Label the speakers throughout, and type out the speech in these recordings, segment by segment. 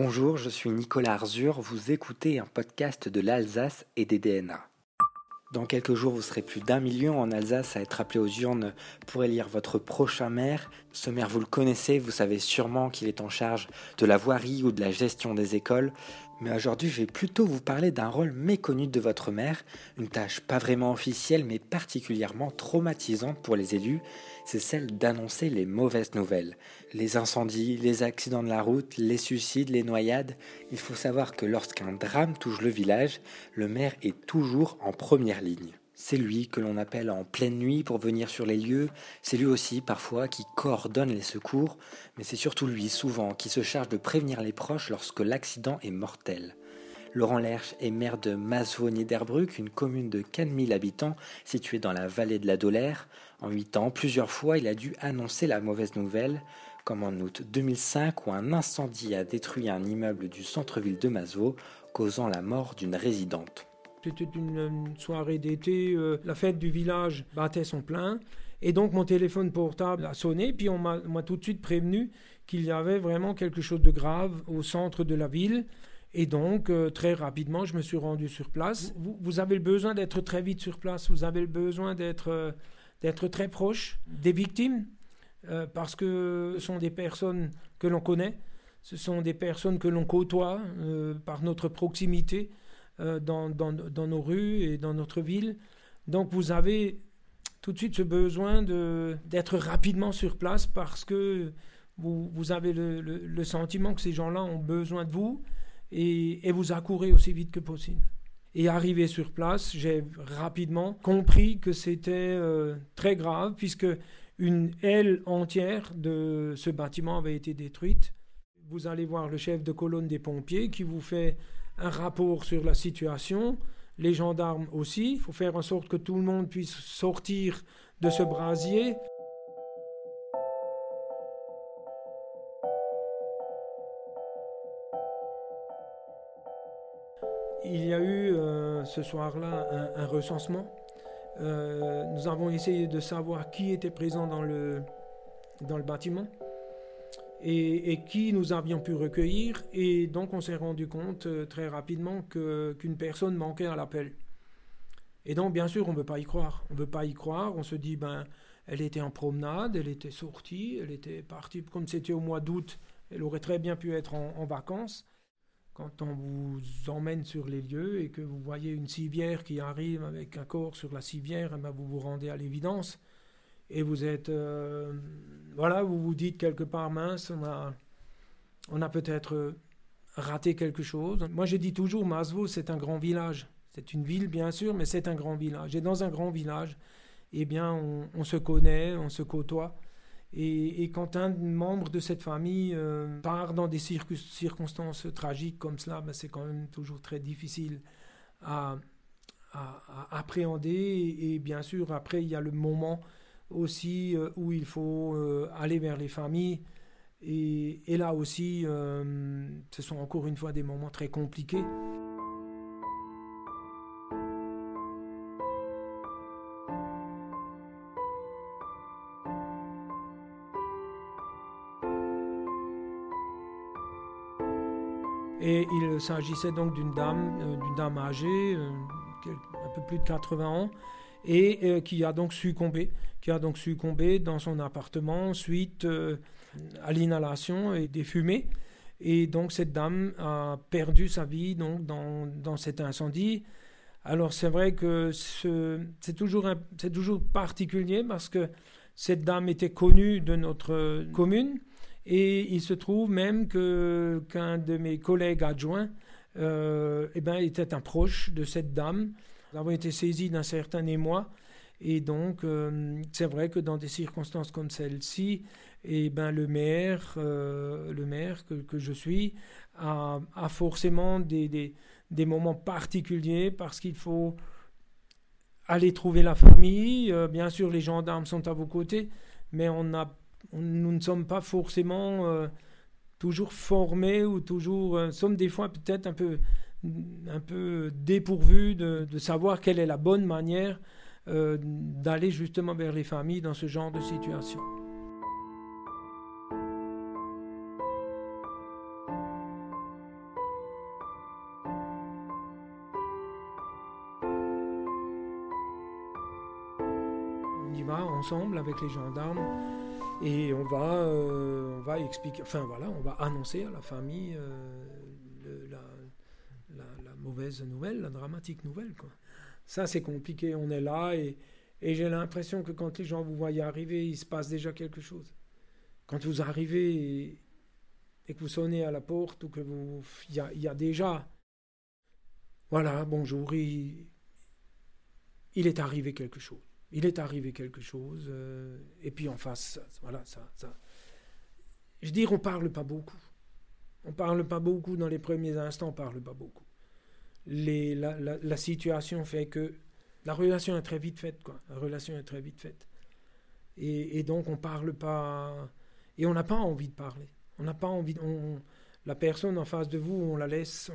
Speaker 1: Bonjour, je suis Nicolas Arzur, vous écoutez un podcast de l'Alsace et des DNA. Dans quelques jours, vous serez plus d'un million en Alsace à être appelé aux urnes pour élire votre prochain maire. Ce maire, vous le connaissez, vous savez sûrement qu'il est en charge de la voirie ou de la gestion des écoles. Mais aujourd'hui, je vais plutôt vous parler d'un rôle méconnu de votre maire, une tâche pas vraiment officielle mais particulièrement traumatisante pour les élus, c'est celle d'annoncer les mauvaises nouvelles. Les incendies, les accidents de la route, les suicides, les noyades. Il faut savoir que lorsqu'un drame touche le village, le maire est toujours en première ligne. C'est lui que l'on appelle en pleine nuit pour venir sur les lieux, c'est lui aussi parfois qui coordonne les secours, mais c'est surtout lui souvent qui se charge de prévenir les proches lorsque l'accident est mortel. Laurent Lerche est maire de Masvaux-Niederbrück, une commune de 4000 habitants située dans la vallée de la Dolère. En 8 ans, plusieurs fois, il a dû annoncer la mauvaise nouvelle, comme en août 2005 où un incendie a détruit un immeuble du centre-ville de Masvaux, causant la mort d'une résidente.
Speaker 2: C'était une, soirée d'été, euh, la fête du village battait son plein. Et donc mon téléphone portable a sonné, puis on m'a tout de suite prévenu qu'il y avait vraiment quelque chose de grave au centre de la ville. Et donc, euh, très rapidement, je me suis rendu sur place. Vous, avez le besoin d'être très vite sur place, vous avez le besoin d'être euh, d'être très proche des victimes, parce que ce sont des personnes que l'on connaît, ce sont des personnes que l'on côtoie par notre proximité. Euh, dans, nos rues et dans notre ville. Donc vous avez tout de suite ce besoin d'être rapidement sur place parce que vous, vous avez le, le, sentiment que ces gens-là ont besoin de vous et, et, vous accourez aussi vite que possible. Et arrivé sur place, j'ai rapidement compris que c'était euh, très grave puisque une aile entière de ce bâtiment avait été détruite. Vous allez voir le chef de colonne des pompiers qui vous fait un rapport sur la situation, les gendarmes aussi. Il faut faire en sorte que tout le monde puisse sortir de ce brasier. Il y a eu euh, ce soir-là un, recensement. Euh, nous avons essayé de savoir qui était présent dans le, dans le bâtiment et, qui nous avions pu recueillir. Et donc on s'est rendu compte euh, très rapidement qu'une personne manquait à l'appel. Et donc bien sûr on ne veut pas y croire. On ne veut pas y croire. On se dit, ben, elle était en promenade, elle était sortie, elle était partie, comme c'était au mois d'août, elle aurait très bien pu être en, vacances. Quand on vous emmène sur les lieux et que vous voyez une civière qui arrive avec un corps sur la civière, eh ben, vous vous rendez à l'évidence et vous êtes, euh, voilà, vous vous dites quelque part, mince, on a, on a peut-être raté quelque chose. Moi, je dis toujours, Masvo, c'est un grand village. C'est une ville, bien sûr, mais c'est un grand village. Et dans un grand village, eh bien, on, se connaît, on se côtoie. Et, quand un membre de cette famille euh, part dans des circonstances tragiques comme cela, ben, c'est quand même toujours très difficile à, appréhender. Et, bien sûr, après, il y a le moment aussi euh, où il faut euh, aller vers les familles. Et, là aussi, euh, ce sont encore une fois des moments très compliqués. Et il s'agissait donc d'une dame, d'une dame âgée, un peu plus de 80 ans, et qui a donc succombé qui a donc succombé dans son appartement suite euh, à l'inhalation et des fumées. Et donc cette dame a perdu sa vie donc, dans, dans cet incendie. Alors c'est vrai que c'est toujours, toujours particulier parce que cette dame était connue de notre commune et il se trouve même que qu'un de mes collègues adjoints euh, eh ben, était un proche de cette dame. Nous avons été saisis d'un certain émoi Et donc, euh, c'est vrai que dans des circonstances comme celle-ci, eh ben, le maire, euh, le maire que, je suis a, forcément des, des, moments particuliers parce qu'il faut aller trouver la famille. Euh, bien sûr, les gendarmes sont à vos côtés, mais on a, nous ne sommes pas forcément toujours formés ou toujours, sommes des fois peut-être un peu, un peu dépourvus de, savoir quelle est la bonne manière d'aller justement vers les familles dans ce genre de situation. ensemble avec les gendarmes et on va, euh, on va expliquer, enfin voilà, on va annoncer à la famille euh, mauvaise nouvelle, la dramatique nouvelle. Quoi. Ça c'est compliqué, on est là et, et j'ai l'impression que quand les gens vous voient arriver, il se passe déjà quelque chose. Quand vous arrivez et, que vous sonnez à la porte ou que vous, il y a, y a, déjà, voilà, bonjour, il, il est arrivé quelque chose il est arrivé quelque chose, euh, et puis en face, voilà, ça, ça. Je veux dire, on parle pas beaucoup. On parle pas beaucoup dans les premiers instants, on parle pas beaucoup. La, situation fait que la relation est très vite faite, quoi. La relation est très vite faite. Et, donc on parle pas, et on n'a pas envie de parler. On n'a pas envie, la personne en face de vous, on la laisse,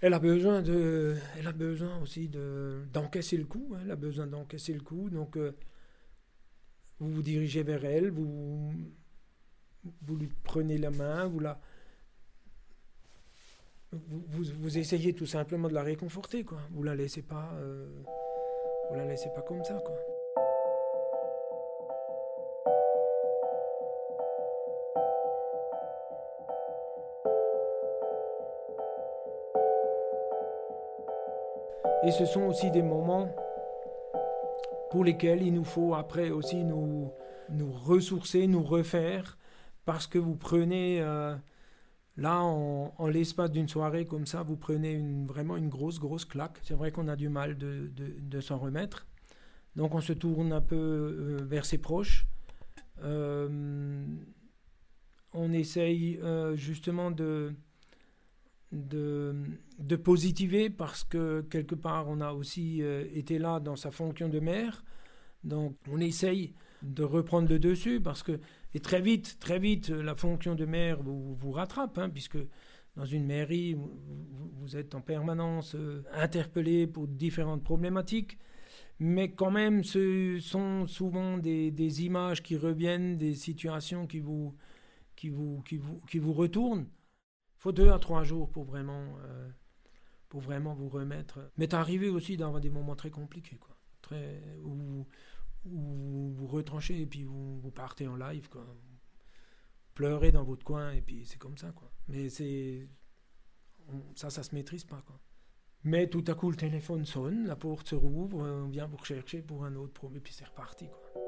Speaker 2: elle a besoin de, elle a besoin aussi de d'encaisser le coup. Hein. elle a besoin d'encaisser le coup. Donc, euh, vous vous dirigez vers elle, vous, vous lui prenez la main, vous la, vous, essayez tout simplement de la réconforter, quoi. Vous la laissez pas, euh, vous la laissez pas comme ça, quoi. Et ce sont aussi des moments pour lesquels il nous faut après aussi nous, nous ressourcer, nous refaire, parce que vous prenez, euh, là, en, l'espace d'une soirée comme ça, vous prenez vraiment une grosse, grosse claque. C'est vrai qu'on a du mal de, s'en remettre. Donc on se tourne un peu euh, vers ses proches. Euh, on essaye euh, justement de de, de, positiver parce que quelque part on a aussi été là dans sa fonction de maire. Donc on essaye de reprendre le dessus parce que et très vite, très vite, la fonction de maire vous, rattrape hein, puisque dans une mairie vous, êtes en permanence euh, interpellé pour différentes problématiques. Mais quand même, ce sont souvent des, images qui reviennent, des situations qui vous, qui vous, qui vous, qui vous retournent faut deux à trois jours pour vraiment, euh, pour vraiment vous remettre. Mais arrivé aussi dans des moments très compliqués, quoi. Où vous retranchez et puis vous, vous partez en live, quoi. Pleurez dans votre coin et puis c'est comme ça, quoi. Mais c'est. Ça, ça se maîtrise pas, quoi. Mais tout à coup, le téléphone sonne, la porte se rouvre, on vient vous rechercher pour un autre problème, et puis c'est reparti, quoi.